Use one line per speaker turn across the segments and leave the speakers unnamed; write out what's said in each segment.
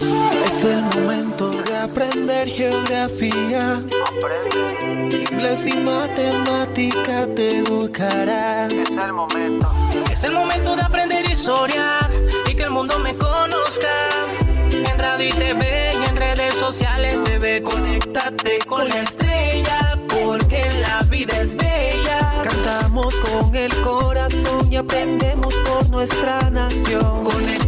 Es el momento de aprender geografía. Inglés y matemática te educará.
Es el momento.
Es el momento de aprender historia y que el mundo me conozca. En radio y TV y en redes sociales se ve. Conéctate con la estrella porque la vida es bella.
Cantamos con el corazón y aprendemos por nuestra nación.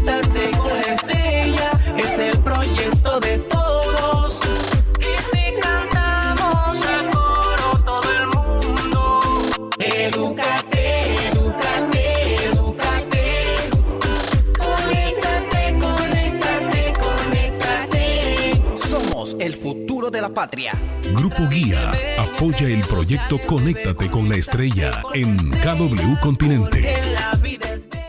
Patria.
Grupo Guía apoya el proyecto Conéctate con la Estrella en KW Continente.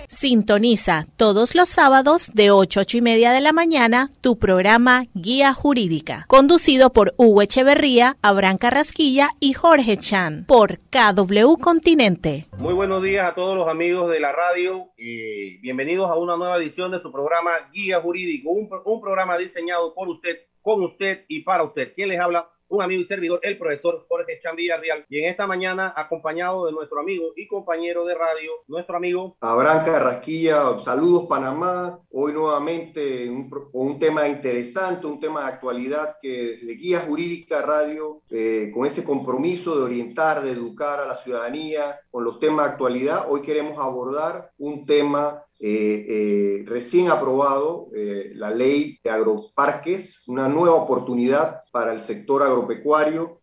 Sintoniza todos los sábados de 8 a 8 y media de la mañana tu programa Guía Jurídica, conducido por Hugo Echeverría, Abraham Carrasquilla y Jorge Chan por KW Continente.
Muy buenos días a todos los amigos de la radio y bienvenidos a una nueva edición de su programa Guía Jurídico, un programa diseñado por usted, con usted y para usted. ¿Quién les habla? Un amigo y servidor, el profesor Jorge Chan Villarreal. Y en esta mañana, acompañado de nuestro amigo y compañero de radio, nuestro amigo
Abraham Carrasquilla, saludos Panamá. Hoy nuevamente un, un tema interesante, un tema de actualidad que Guía Jurídica Radio, eh, con ese compromiso de orientar, de educar a la ciudadanía con los temas de actualidad, hoy queremos abordar un tema eh, eh, recién aprobado, eh, la ley de agroparques, una nueva oportunidad para el sector agropecuario,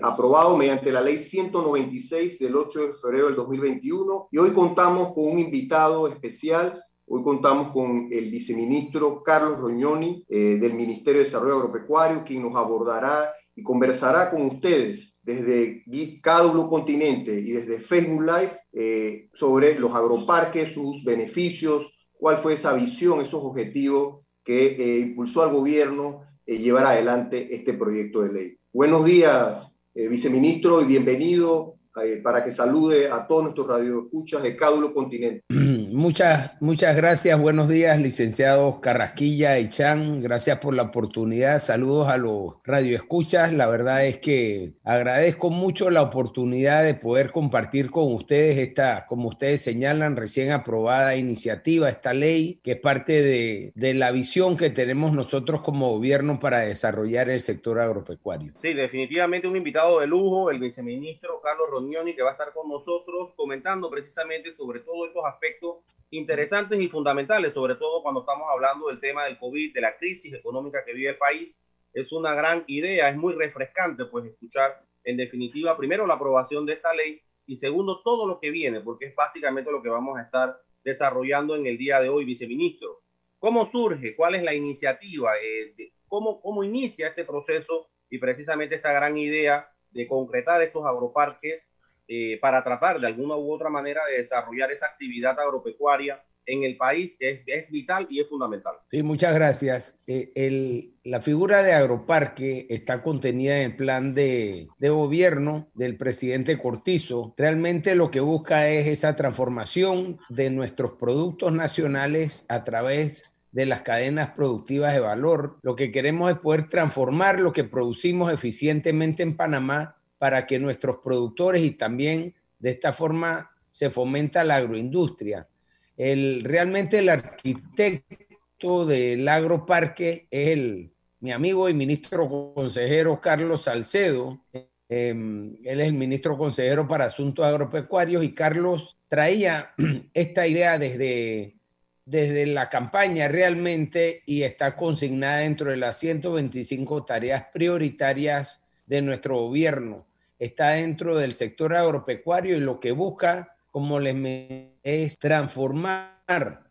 aprobado mediante la ley 196 del 8 de febrero del 2021. Y hoy contamos con un invitado especial. Hoy contamos con el viceministro Carlos Roñoni del Ministerio de Desarrollo Agropecuario, quien nos abordará y conversará con ustedes desde KW Continente y desde Facebook Live eh, sobre los agroparques, sus beneficios, cuál fue esa visión, esos objetivos que eh, impulsó al gobierno eh, llevar adelante este proyecto de ley. Buenos días, viceministro, y bienvenido eh, para que salude a todos nuestros radioescuchas de KW Continente.
Muchas, muchas gracias. Buenos días, licenciados Carrasquilla y Chan. Gracias por la oportunidad. Saludos a los radioescuchas. La verdad es que agradezco mucho la oportunidad de poder compartir con ustedes esta, como ustedes señalan, recién aprobada iniciativa, esta ley, que es parte de, de la visión que tenemos nosotros como gobierno para desarrollar el sector agropecuario.
Sí, definitivamente un invitado de lujo, el viceministro Carlos Rognoni, que va a estar con nosotros comentando precisamente sobre todos estos aspectos interesantes y fundamentales, sobre todo cuando estamos hablando del tema del COVID, de la crisis económica que vive el país. Es una gran idea, es muy refrescante pues escuchar en definitiva primero la aprobación de esta ley y segundo todo lo que viene, porque es básicamente lo que vamos a estar desarrollando en el día de hoy, viceministro. ¿Cómo surge? ¿Cuál es la iniciativa? Eh, ¿cómo, ¿Cómo inicia este proceso y precisamente esta gran idea de concretar estos agroparques eh, para tratar de alguna u otra manera de desarrollar esa actividad agropecuaria en el país es, es vital y es fundamental.
Sí, muchas gracias. Eh, la figura de agroparque está contenida en el plan de, de gobierno del presidente Cortizo. Realmente lo que busca es esa transformación de nuestros productos nacionales a través de las cadenas productivas de valor. Lo que queremos es poder transformar lo que producimos eficientemente en Panamá para que nuestros productores y también de esta forma se fomenta la agroindustria. El, realmente el arquitecto del agroparque es el, mi amigo y ministro consejero Carlos Salcedo. Eh, él es el ministro consejero para asuntos agropecuarios y Carlos traía esta idea desde, desde la campaña realmente y está consignada dentro de las 125 tareas prioritarias de nuestro gobierno. Está dentro del sector agropecuario y lo que busca, como les es transformar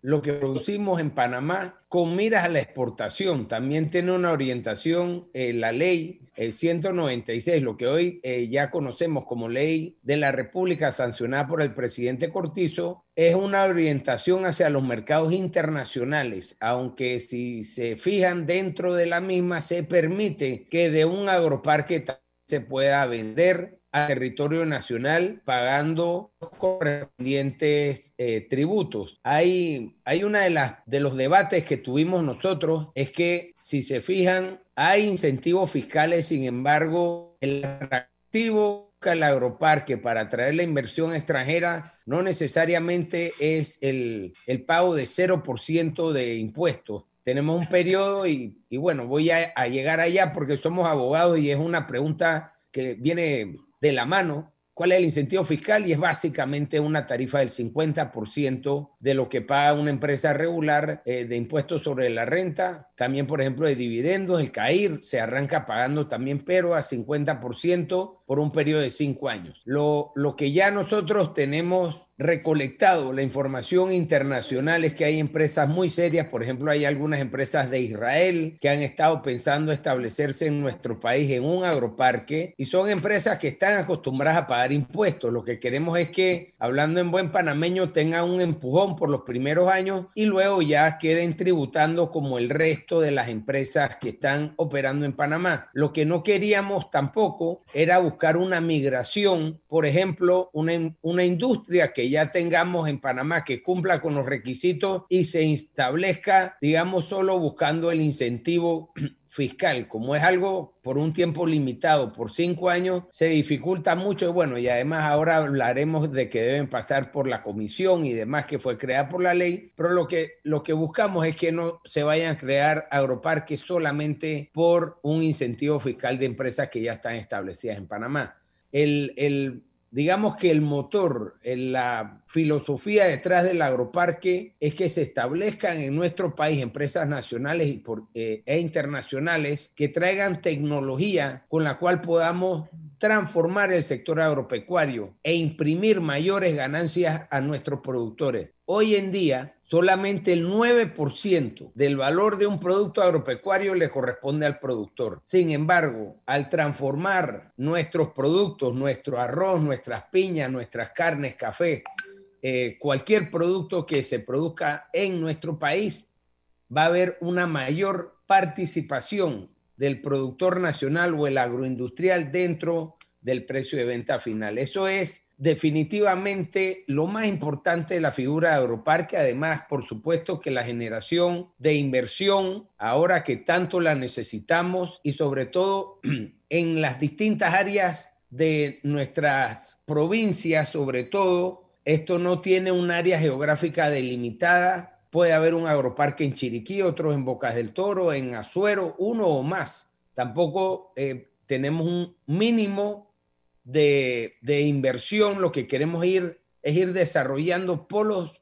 lo que producimos en Panamá con miras a la exportación. También tiene una orientación eh, la ley 196, lo que hoy eh, ya conocemos como ley de la República sancionada por el presidente Cortizo, es una orientación hacia los mercados internacionales, aunque si se fijan dentro de la misma se permite que de un agroparque se pueda vender a territorio nacional pagando los correspondientes eh, tributos. Hay, hay una de las de los debates que tuvimos nosotros es que si se fijan hay incentivos fiscales, sin embargo, el atractivo el agroparque para atraer la inversión extranjera no necesariamente es el, el pago de 0% de impuestos. Tenemos un periodo y, bueno, voy a, a llegar allá porque somos abogados y es una pregunta que viene de la mano ¿Cuál es el incentivo fiscal? Y es básicamente una tarifa del 50% de lo que paga una empresa regular eh, de impuestos sobre la renta. También, por ejemplo, de dividendos, el CAIR se arranca pagando también, pero a 50% por un periodo de cinco años. Lo, lo que ya nosotros tenemos recolectado la información internacional es que hay empresas muy serias, por ejemplo, hay algunas empresas de Israel que han estado pensando establecerse en nuestro país en un agroparque y son empresas que están acostumbradas a pagar impuestos. Lo que queremos es que, hablando en buen panameño, tengan un empujón por los primeros años y luego ya queden tributando como el resto de las empresas que están operando en Panamá. Lo que no queríamos tampoco era buscar una migración, por ejemplo, una, una industria que ya tengamos en Panamá que cumpla con los requisitos y se establezca, digamos, solo buscando el incentivo fiscal, como es algo por un tiempo limitado, por cinco años, se dificulta mucho. Y bueno, y además ahora hablaremos de que deben pasar por la comisión y demás que fue creada por la ley, pero lo que, lo que buscamos es que no se vayan a crear agroparques solamente por un incentivo fiscal de empresas que ya están establecidas en Panamá. El, el digamos que el motor, la filosofía detrás del agroparque es que se establezcan en nuestro país empresas nacionales eh, e internacionales que traigan tecnología con la cual podamos transformar el sector agropecuario e imprimir mayores ganancias a nuestros productores. Hoy en día, solamente el 9% del valor de un producto agropecuario le corresponde al productor. Sin embargo, al transformar nuestros productos, nuestro arroz, nuestras piñas, nuestras carnes, café, eh, cualquier producto que se produzca en nuestro país, va a haber una mayor participación del productor nacional o el agroindustrial dentro del precio de venta final. Eso es definitivamente lo más importante de la figura de Agroparque, además, por supuesto, que la generación de inversión, ahora que tanto la necesitamos y sobre todo en las distintas áreas de nuestras provincias, sobre todo, esto no tiene un área geográfica delimitada, Puede haber un agroparque en Chiriquí, otro en Bocas del Toro, en Azuero, uno o más. Tampoco eh, tenemos un mínimo de, inversión. Lo que queremos ir es ir desarrollando polos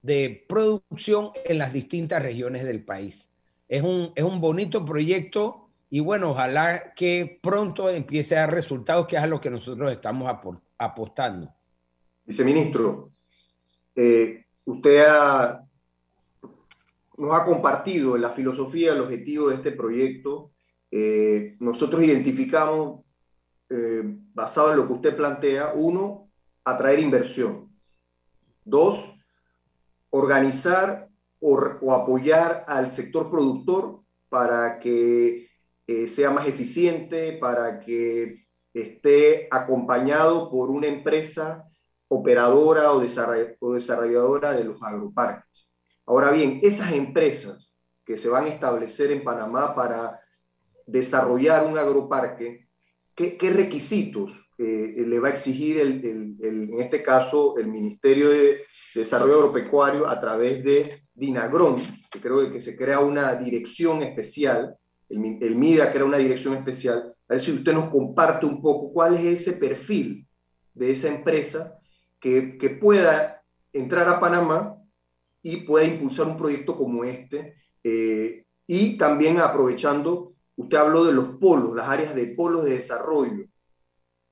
de producción en las distintas regiones del país. Es un, es un bonito proyecto y bueno, ojalá que pronto empiece a dar resultados, que es a lo que nosotros estamos apostando.
Viceministro, eh, usted nos ha compartido la filosofía, el objetivo de este proyecto. Eh, nosotros identificamos, eh, basado en lo que usted plantea, uno, atraer inversión. Dos, organizar o, apoyar al sector productor para que eh, sea más eficiente, para que esté acompañado por una empresa operadora o desarrolladora de los agroparques. Ahora bien, esas empresas que se van a establecer en Panamá para desarrollar un agroparque, ¿qué, requisitos eh, le va a exigir, el, en este caso, el Ministerio de Desarrollo Agropecuario a través de Dinagrón, que creo que se crea una dirección especial, el, el MIDA crea una dirección especial, a ver si usted nos comparte un poco cuál es ese perfil de esa empresa que, que pueda entrar a Panamá y pueda impulsar un proyecto como este. Eh, y también aprovechando, usted habló de los polos, las áreas de polos de desarrollo.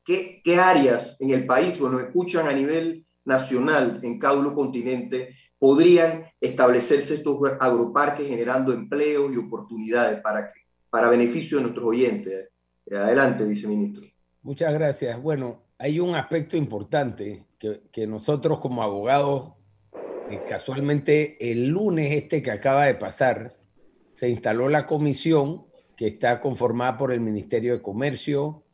¿Qué, ¿Qué, áreas en el país, bueno, escuchan a nivel nacional en cada continente, podrían establecerse estos agroparques generando empleos y oportunidades para, para beneficio de nuestros oyentes. Adelante, viceministro.
Muchas gracias. Bueno, hay un aspecto importante que, que nosotros como abogados, eh, casualmente el lunes este que acaba de pasar, se instaló la comisión que está conformada por el Ministerio de Comercio,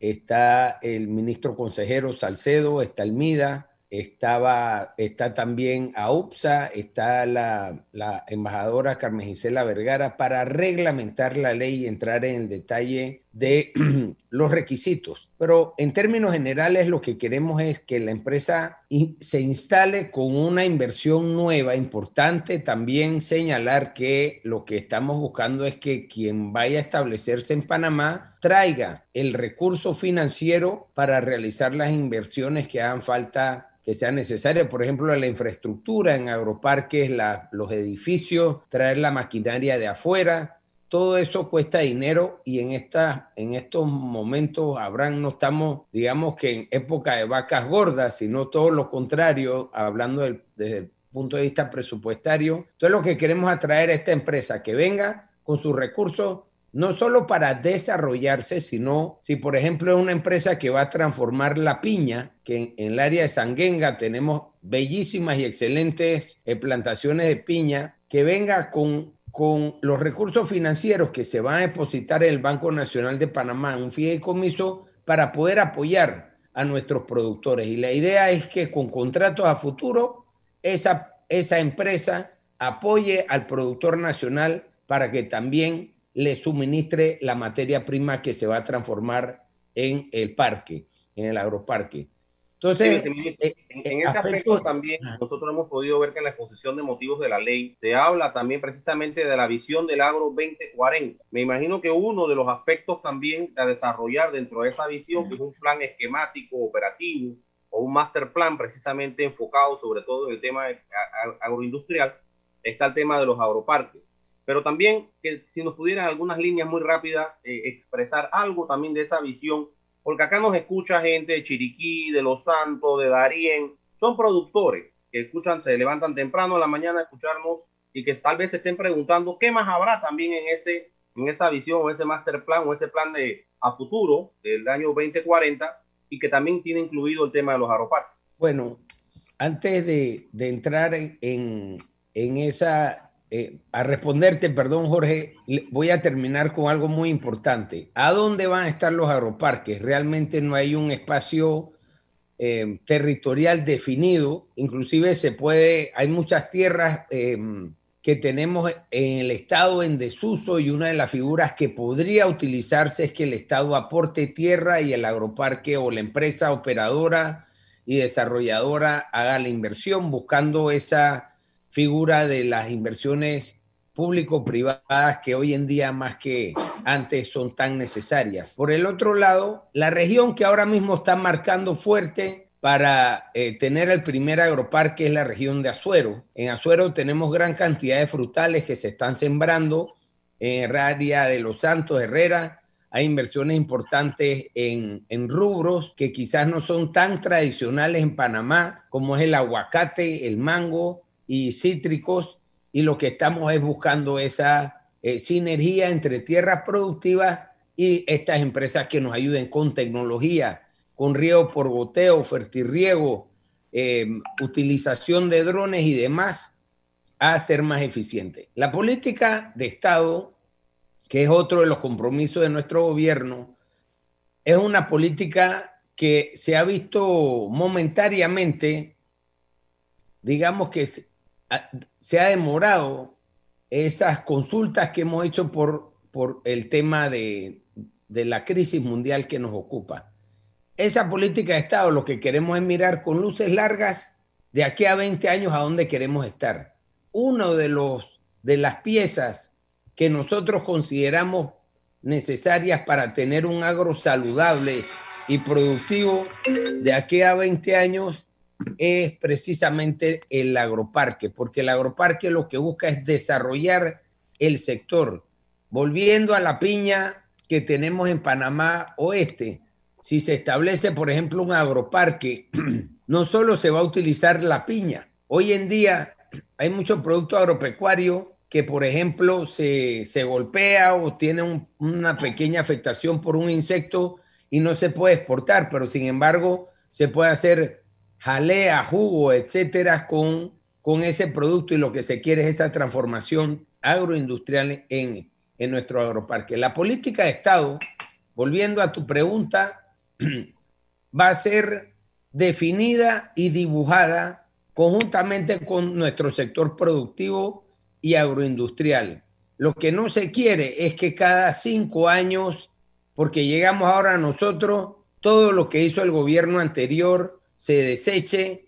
está el ministro consejero Salcedo, está el MIDA, estaba, está también AUPSA, está la, la, embajadora Carmen Gisela Vergara para reglamentar la ley y entrar en el detalle de los requisitos. Pero en términos generales lo que queremos es que la empresa se instale con una inversión nueva, importante también señalar que lo que estamos buscando es que quien vaya a establecerse en Panamá traiga el recurso financiero para realizar las inversiones que hagan falta que sea necesaria, por ejemplo, la infraestructura en agroparques, los edificios, traer la maquinaria de afuera, todo eso cuesta dinero y en, esta, en estos momentos, Abraham, no estamos, digamos que en época de vacas gordas, sino todo lo contrario, hablando desde el punto de vista presupuestario. Entonces lo que queremos atraer a esta empresa, que venga con sus recursos no solo para desarrollarse, sino si por ejemplo es una empresa que va a transformar la piña, que en, el área de Sanguenga tenemos bellísimas y excelentes eh, plantaciones de piña, que venga con, con los recursos financieros que se van a depositar en el Banco Nacional de Panamá, un fideicomiso para poder apoyar a nuestros productores. Y la idea es que con contratos a futuro, esa, esa empresa apoye al productor nacional para que también le suministre la materia prima que se va a transformar en el parque, en el agroparque.
Entonces, en, eh, ese aspecto, también nosotros hemos podido ver que en la exposición de motivos de la ley se habla también precisamente de la visión del agro 2040. Me imagino que uno de los aspectos también a desarrollar dentro de esa visión, que es un plan esquemático operativo o un master plan precisamente enfocado sobre todo en el tema agroindustrial, está el tema de los agroparques pero también que si nos pudieran algunas líneas muy rápidas eh, expresar algo también de esa visión, porque acá nos escucha gente de Chiriquí, de Los Santos, de Darién, son productores que escuchan, se levantan temprano en la mañana a escucharnos y que tal vez se estén preguntando qué más habrá también en ese en esa visión o ese master plan o ese plan de a futuro del año 2040 y que también tiene incluido el tema de los aeropuertos.
Bueno, antes de, de entrar en, en esa eh, a responderte, perdón Jorge, voy a terminar con algo muy importante. ¿A dónde van a estar los agroparques? Realmente no hay un espacio eh, territorial definido, inclusive se puede, hay muchas tierras eh, que tenemos en el Estado en desuso y una de las figuras que podría utilizarse es que el Estado aporte tierra y el agroparque o la empresa operadora y desarrolladora haga la inversión buscando esa figura de las inversiones público-privadas que hoy en día más que antes son tan necesarias. Por el otro lado, la región que ahora mismo está marcando fuerte para eh, tener el primer agroparque es la región de Azuero. En Azuero tenemos gran cantidad de frutales que se están sembrando en el área de Los Santos, Herrera. Hay inversiones importantes en, en rubros que quizás no son tan tradicionales en Panamá, como es el aguacate, el mango, y cítricos y lo que estamos es buscando esa eh, sinergia entre tierras productivas y estas empresas que nos ayuden con tecnología, con riego por goteo, fertirriego, eh, utilización de drones y demás a ser más eficiente. La política de Estado, que es otro de los compromisos de nuestro gobierno, es una política que se ha visto momentáneamente, digamos que se ha demorado esas consultas que hemos hecho por, por el tema de, de la crisis mundial que nos ocupa. Esa política de Estado lo que queremos es mirar con luces largas de aquí a 20 años a dónde queremos estar. Uno de los de las piezas que nosotros consideramos necesarias para tener un agro saludable y productivo de aquí a 20 años es precisamente el agroparque, porque el agroparque lo que busca es desarrollar el sector. Volviendo a la piña que tenemos en Panamá Oeste, si se establece, por ejemplo, un agroparque, no solo se va a utilizar la piña. Hoy en día hay muchos productos agropecuarios que, por ejemplo, se, golpea o tiene una pequeña afectación por un insecto y no se puede exportar, pero sin embargo se puede hacer jalea, jugo, etcétera, con, con ese producto y lo que se quiere es esa transformación agroindustrial en, en nuestro agroparque. La política de Estado, volviendo a tu pregunta, va a ser definida y dibujada conjuntamente con nuestro sector productivo y agroindustrial. Lo que no se quiere es que cada cinco años, porque llegamos ahora a nosotros, todo lo que hizo el gobierno anterior se deseche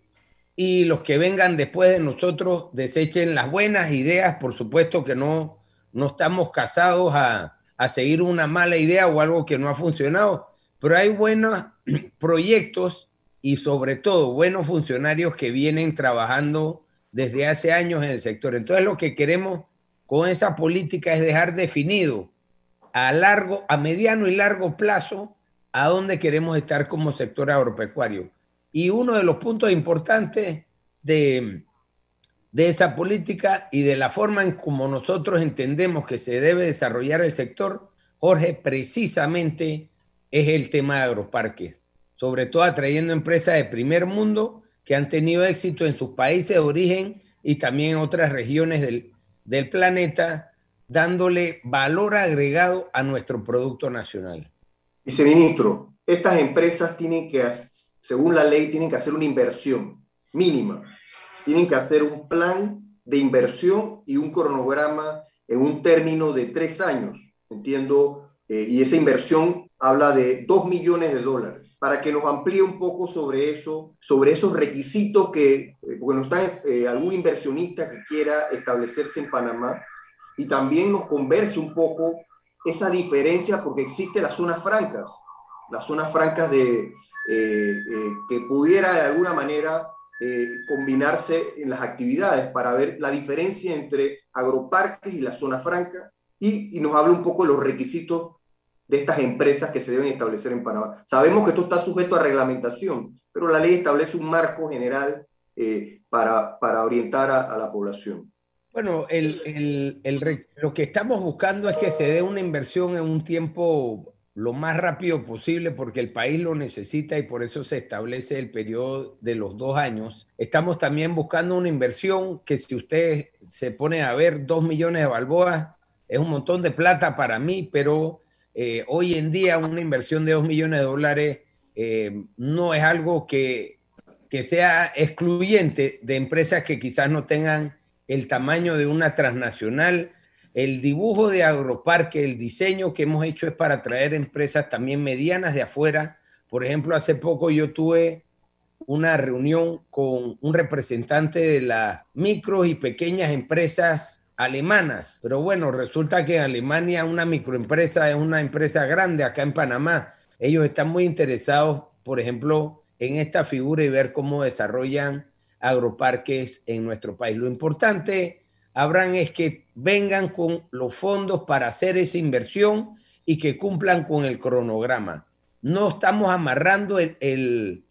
y los que vengan después de nosotros desechen las buenas ideas. Por supuesto que no, no estamos casados a, a seguir una mala idea o algo que no ha funcionado, pero hay buenos proyectos y sobre todo buenos funcionarios que vienen trabajando desde hace años en el sector. Entonces lo que queremos con esa política es dejar definido a largo, a mediano y largo plazo a dónde queremos estar como sector agropecuario. Y uno de los puntos importantes de, de esa política y de la forma en como nosotros entendemos que se debe desarrollar el sector, Jorge, precisamente es el tema de agroparques, sobre todo atrayendo empresas de primer mundo que han tenido éxito en sus países de origen y también en otras regiones del, del planeta, dándole valor agregado a nuestro producto nacional.
Viceministro, estas empresas tienen que, según la ley, tienen que hacer una inversión mínima. Tienen que hacer un plan de inversión y un cronograma en un término de tres años, entiendo, eh, y esa inversión habla de dos millones de dólares. Para que nos amplíe un poco sobre eso, sobre esos requisitos que, eh, porque no está eh, algún inversionista que quiera establecerse en Panamá, y también nos converse un poco esa diferencia, porque existe las zonas francas, las zonas francas de, que pudiera de alguna manera combinarse en las actividades para ver la diferencia entre agroparques y la zona franca y, nos habla un poco de los requisitos de estas empresas que se deben establecer en Panamá. Sabemos que esto está sujeto a reglamentación, pero la ley establece un marco general eh, para, para, orientar a, la población.
Bueno, lo que estamos buscando es que se dé una inversión en un tiempo lo más rápido posible porque el país lo necesita y por eso se establece el periodo de los dos años. Estamos también buscando una inversión que si usted se pone a ver dos millones de balboas, es un montón de plata para mí, pero eh, hoy en día una inversión de 2 millones de dólares eh, no es algo que, que sea excluyente de empresas que quizás no tengan el tamaño de una transnacional. El dibujo de Agroparque, el diseño que hemos hecho es para traer empresas también medianas de afuera. Por ejemplo, hace poco yo tuve una reunión con un representante de las micro y pequeñas empresas alemanas. Pero bueno, resulta que en Alemania una microempresa es una empresa grande acá en Panamá. Ellos están muy interesados, por ejemplo, en esta figura y ver cómo desarrollan agroparques en nuestro país. Lo importante, Abraham, es que vengan con los fondos para hacer esa inversión y que cumplan con el cronograma. No estamos amarrando el, el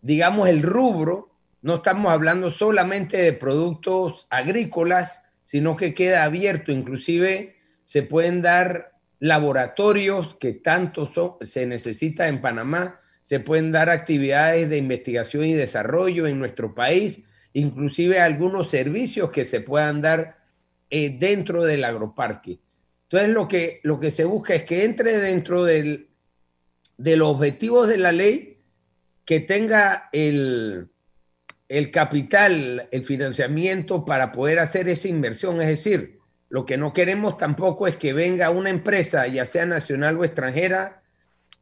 digamos, el rubro, no estamos hablando solamente de productos agrícolas, sino que queda abierto. Inclusive se pueden dar laboratorios que tanto se necesita en Panamá, se pueden dar actividades de investigación y desarrollo en nuestro país, inclusive algunos servicios que se puedan dar eh, dentro del agroparque. Entonces lo que, lo que se busca es que entre dentro del, de los objetivos de la ley, que tenga el, el capital, el financiamiento para poder hacer esa inversión. Es decir, lo que no queremos tampoco es que venga una empresa, ya sea nacional o extranjera,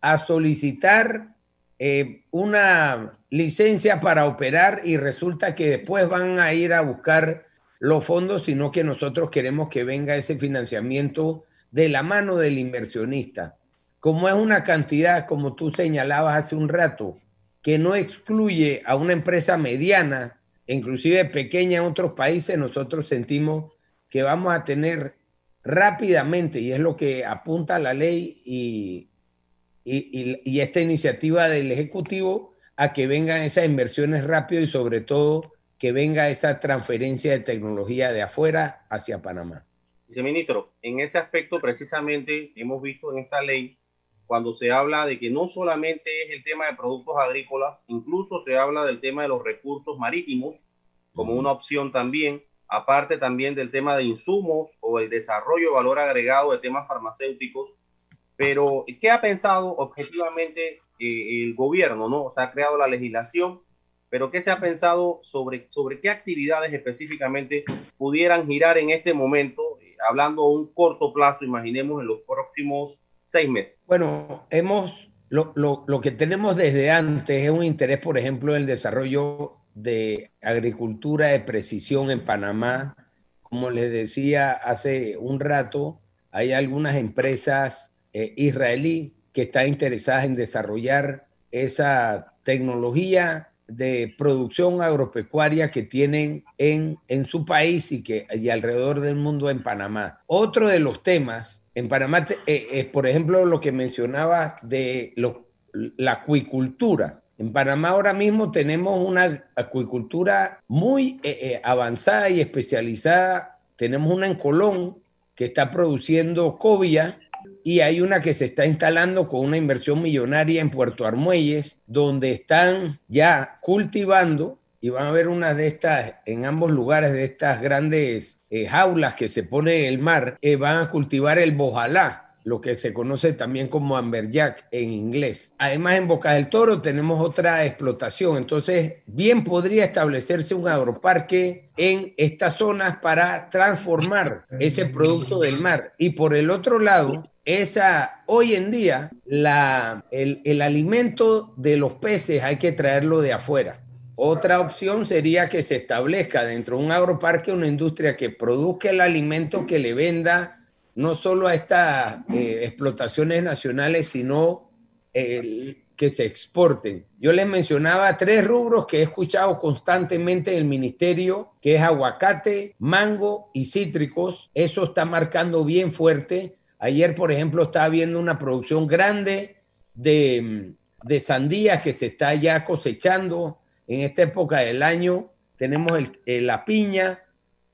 a solicitar eh, una licencia para operar y resulta que después van a ir a buscar los fondos, sino que nosotros queremos que venga ese financiamiento de la mano del inversionista. Como es una cantidad, como tú señalabas hace un rato, que no excluye a una empresa mediana, inclusive pequeña en otros países, nosotros sentimos que vamos a tener rápidamente, y es lo que apunta la ley y, y, esta iniciativa del Ejecutivo, a que vengan esas inversiones rápido y sobre todo que venga esa transferencia de tecnología de afuera hacia Panamá.
Viceministro, en ese aspecto precisamente hemos visto en esta ley cuando se habla de que no solamente es el tema de productos agrícolas, incluso se habla del tema de los recursos marítimos como una opción también, aparte también del tema de insumos o el desarrollo de valor agregado de temas farmacéuticos. Pero, ¿qué ha pensado objetivamente eh, el gobierno? ¿no? se ha creado la legislación, pero ¿qué se ha pensado sobre, sobre qué actividades específicamente pudieran girar en este momento, eh, hablando a un corto plazo, imaginemos en los próximos seis meses?
Bueno, hemos, lo, lo, lo que tenemos desde antes es un interés, por ejemplo, en el desarrollo de agricultura de precisión en Panamá. Como les decía hace un rato, hay algunas empresas eh, israelí que están interesadas en desarrollar esa tecnología de producción agropecuaria que tienen en, en su país y, que, y alrededor del mundo en Panamá. Otro de los temas en Panamá es, eh, por ejemplo, lo que mencionaba de la acuicultura. En Panamá ahora mismo tenemos una acuicultura muy eh, avanzada y especializada. Tenemos una en Colón que está produciendo cobia y hay una que se está instalando con una inversión millonaria en Puerto Armuelles, donde están ya cultivando y van a ver una de estas en ambos lugares de estas grandes eh, jaulas que se pone el mar, van a cultivar el bojalá lo que se conoce también como amberjack en inglés. Además, en Boca del Toro tenemos otra explotación, entonces bien podría establecerse un agroparque en estas zonas para transformar ese producto del mar. Y por el otro lado, esa, hoy en día, la, el, el alimento de los peces hay que traerlo de afuera. Otra opción sería que se establezca dentro de un agroparque una industria que produzca el alimento que le venda no solo a estas eh, explotaciones nacionales, sino que se exporten. Yo les mencionaba tres rubros que he escuchado constantemente del ministerio, que es aguacate, mango y cítricos. Eso está marcando bien fuerte. Ayer, por ejemplo, estaba viendo una producción grande de, de sandías que se está ya cosechando en esta época del año. Tenemos la piña,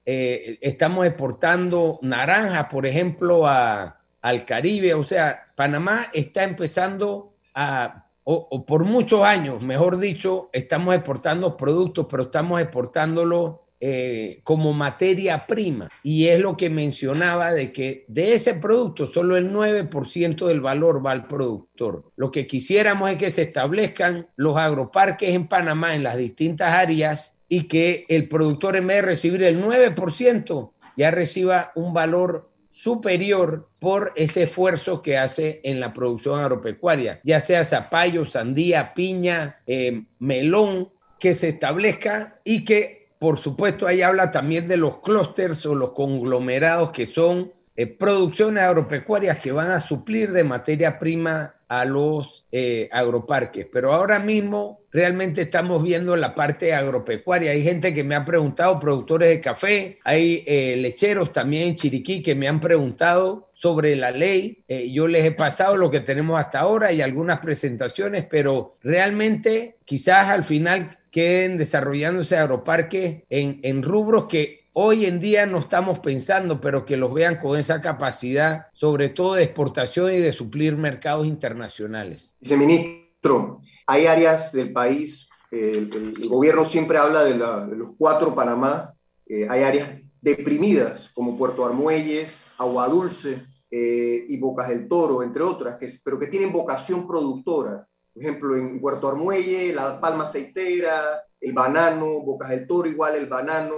eh, estamos exportando naranjas, por ejemplo, a, al Caribe. O sea, Panamá está empezando a, o, por muchos años, mejor dicho, estamos exportando productos, pero estamos exportándolo eh, como materia prima. Y es lo que mencionaba de que de ese producto solo el 9% del valor va al productor. Lo que quisiéramos es que se establezcan los agroparques en Panamá en las distintas áreas y que el productor en vez de recibir el 9% ya reciba un valor superior por ese esfuerzo que hace en la producción agropecuaria, ya sea zapallo, sandía, piña, eh, melón, que se establezca y que, por supuesto, ahí habla también de los clústeres o los conglomerados que son eh, producciones agropecuarias que van a suplir de materia prima a los eh, agroparques. Pero ahora mismo realmente estamos viendo la parte agropecuaria. Hay gente que me ha preguntado, productores de café, hay eh, lecheros también en Chiriquí que me han preguntado sobre la ley. yo les he pasado lo que tenemos hasta ahora y algunas presentaciones, pero realmente quizás al final queden desarrollándose agroparques en, en rubros que hoy en día no estamos pensando, pero que los vean con esa capacidad, sobre todo de exportación y de suplir mercados internacionales.
Viceministro, hay áreas del país, el, gobierno siempre habla de, los cuatro Panamá, eh, hay áreas deprimidas como Puerto Armuelles, Agua Dulce eh, y Bocas del Toro, entre otras, que, pero que tienen vocación productora. Por ejemplo, en Puerto Armuelle, la palma aceitera, el banano, Bocas del Toro igual el banano,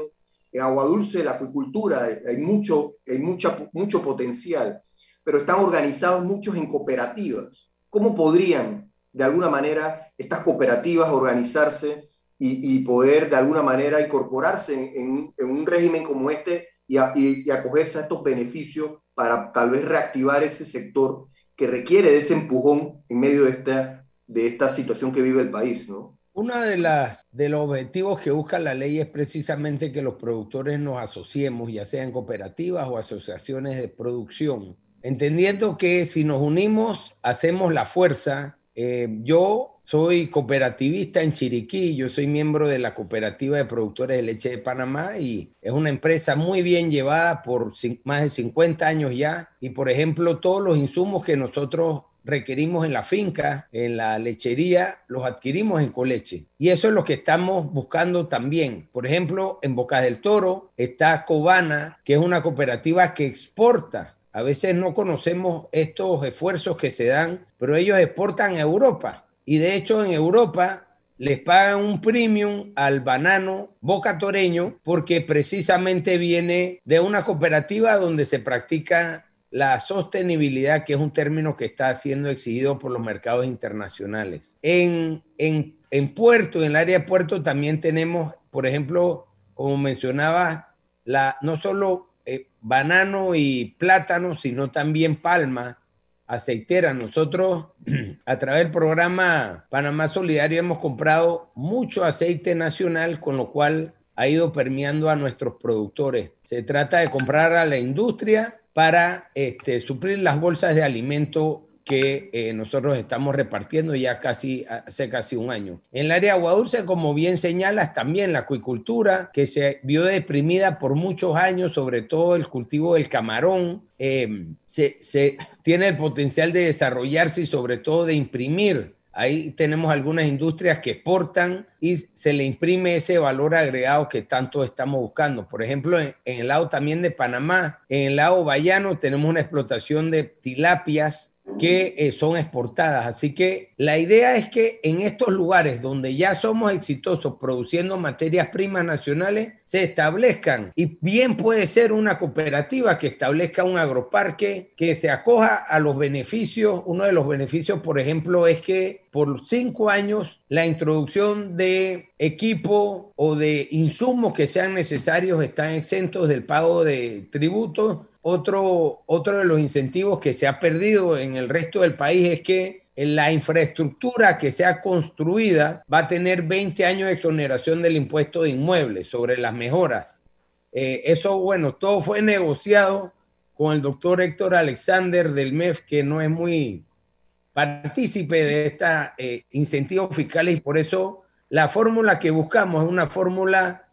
en agua dulce, la acuicultura, hay, mucho, hay mucha, mucho potencial, pero están organizados muchos en cooperativas. ¿Cómo podrían, de alguna manera, estas cooperativas organizarse y, poder, de alguna manera, incorporarse en, un régimen como este y, y, acogerse a estos beneficios para tal vez reactivar ese sector que requiere de ese empujón en medio de esta, de esta situación que vive el país, ¿no?
Uno de, las, de los objetivos que busca la ley es precisamente que los productores nos asociemos, ya sean cooperativas o asociaciones de producción, entendiendo que si nos unimos, hacemos la fuerza. Eh, yo soy cooperativista en Chiriquí, yo soy miembro de la Cooperativa de Productores de Leche de Panamá y es una empresa muy bien llevada por más de 50 años ya. Y por ejemplo, todos los insumos que nosotros requerimos en la finca, en la lechería, los adquirimos en Coleche. Y eso es lo que estamos buscando también. Por ejemplo, en Bocas del Toro está Cobana, que es una cooperativa que exporta. A veces no conocemos estos esfuerzos que se dan, pero ellos exportan a Europa y de hecho en Europa les pagan un premium al banano boca toreño porque precisamente viene de una cooperativa donde se practica la sostenibilidad, que es un término que está siendo exigido por los mercados internacionales. En, en, en Puerto, en el área de Puerto, también tenemos, por ejemplo, como mencionaba, la, no solo eh, banano y plátano, sino también palma, aceitera. Nosotros a través del programa Panamá Solidario hemos comprado mucho aceite nacional, con lo cual ha ido permeando a nuestros productores. Se trata de comprar a la industria para este, suplir las bolsas de alimento que eh, nosotros estamos repartiendo ya casi hace casi un año. En el área de Aguadulce, como bien señalas, también la acuicultura, que se vio deprimida por muchos años, sobre todo el cultivo del camarón, se, se tiene el potencial de desarrollarse y sobre todo de imprimir Ahí tenemos algunas industrias que exportan y se le imprime ese valor agregado que tanto estamos buscando. Por ejemplo, en, el lado también de Panamá, en el lado bayano tenemos una explotación de tilapias que eh, son exportadas. Así que la idea es que en estos lugares donde ya somos exitosos produciendo materias primas nacionales, se establezcan. Y bien puede ser una cooperativa que establezca un agroparque que se acoja a los beneficios. Uno de los beneficios, por ejemplo, es que por cinco años la introducción de equipo o de insumos que sean necesarios están exentos del pago de tributos otro, otro de los incentivos que se ha perdido en el resto del país es que la infraestructura que sea construida va a tener 20 años de exoneración del impuesto de inmuebles sobre las mejoras. Eh, eso, bueno, todo fue negociado con el doctor Héctor Alexander del MEF, que no es muy partícipe de esta eh, incentivos fiscales y por eso la fórmula que buscamos es una fórmula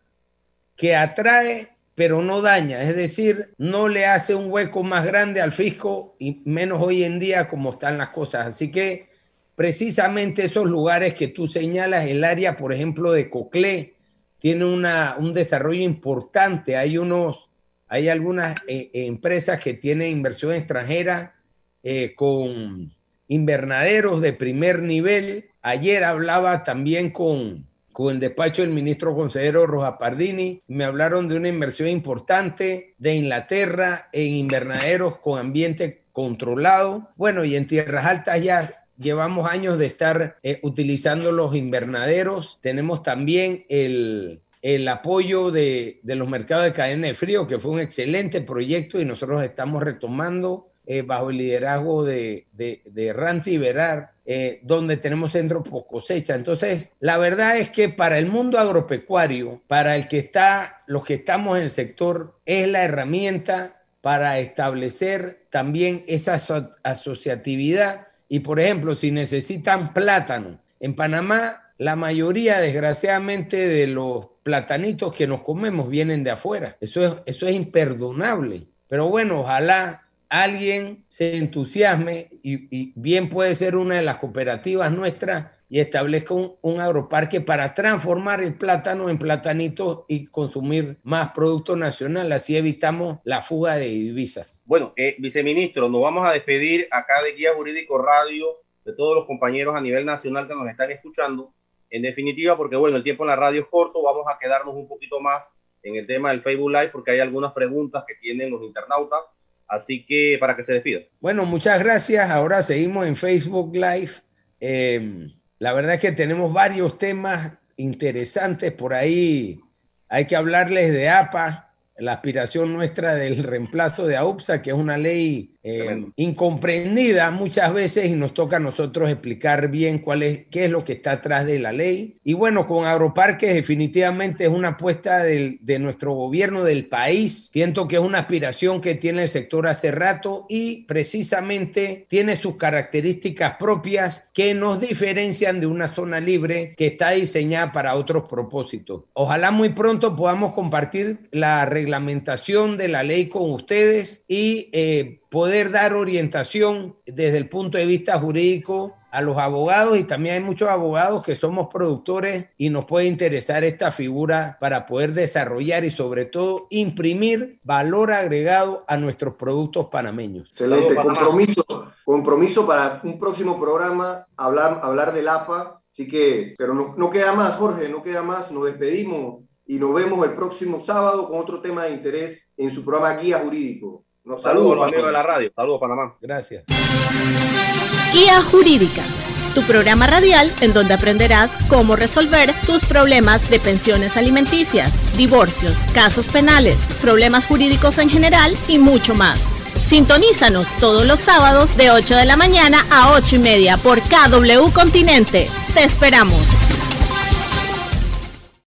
que atrae pero no daña, es decir, no le hace un hueco más grande al fisco y menos hoy en día como están las cosas. Así que precisamente esos lugares que tú señalas, el área, por ejemplo, de Coclé, tiene una, un desarrollo importante. Hay unos, hay algunas eh, empresas que tienen inversión extranjera eh, con invernaderos de primer nivel. Ayer hablaba también con con el despacho del ministro consejero Roja Pardini. Me hablaron de una inversión importante de Inglaterra en invernaderos con ambiente controlado. Bueno, y en tierras altas ya llevamos años de estar eh, utilizando los invernaderos. Tenemos también el, el apoyo de, de, los mercados de cadena de frío, que fue un excelente proyecto y nosotros estamos retomando eh, bajo el liderazgo de, de, de Ranti Verar, eh, donde tenemos centros por cosecha. Entonces, la verdad es que para el mundo agropecuario, para el que está, los que estamos en el sector, es la herramienta para establecer también esa asociatividad. Y, por ejemplo, si necesitan plátano, en Panamá la mayoría, desgraciadamente, de los platanitos que nos comemos vienen de afuera. Eso es, eso es imperdonable. Pero bueno, ojalá alguien se entusiasme y, bien puede ser una de las cooperativas nuestras y establezca un, agroparque para transformar el plátano en platanitos y consumir más producto nacional. Así evitamos la fuga de divisas.
Bueno, eh, viceministro, nos vamos a despedir acá de Guía Jurídico Radio, de todos los compañeros a nivel nacional que nos están escuchando. En definitiva, porque bueno, el tiempo en la radio es corto, vamos a quedarnos un poquito más en el tema del Facebook Live porque hay algunas preguntas que tienen los internautas Así que para que se despida.
Bueno, muchas gracias. Ahora seguimos en Facebook Live. Eh, la verdad es que tenemos varios temas interesantes por ahí. Hay que hablarles de APA. La aspiración nuestra del reemplazo de AUPSA, que es una ley eh, incomprendida muchas veces y nos toca a nosotros explicar bien cuál es, qué es lo que está atrás de la ley. Y bueno, con Agroparques definitivamente es una apuesta del, de nuestro gobierno del país. Siento que es una aspiración que tiene el sector hace rato y precisamente tiene sus características propias que nos diferencian de una zona libre que está diseñada para otros propósitos. Ojalá muy pronto podamos compartir la reglamentación de la ley con ustedes y eh, poder dar orientación desde el punto de vista jurídico a los abogados. Y también hay muchos abogados que somos productores y nos puede interesar esta figura para poder desarrollar y sobre todo imprimir valor agregado a nuestros productos panameños.
Excelente, compromiso, compromiso para un próximo programa hablar, hablar del APA, así que, pero no, no queda más, Jorge, no queda más, nos despedimos y nos vemos el próximo sábado con otro tema de interés en su programa Guía Jurídico.
Nos saludos, saludos amigos de la radio. Saludos, Panamá.
Gracias.
Guía Jurídica, tu programa radial en donde aprenderás cómo resolver tus problemas de pensiones alimenticias, divorcios, casos penales, problemas jurídicos en general y mucho más. Sintonízanos todos los sábados de 8 de la mañana a 8 y media por KW Continente. Te esperamos.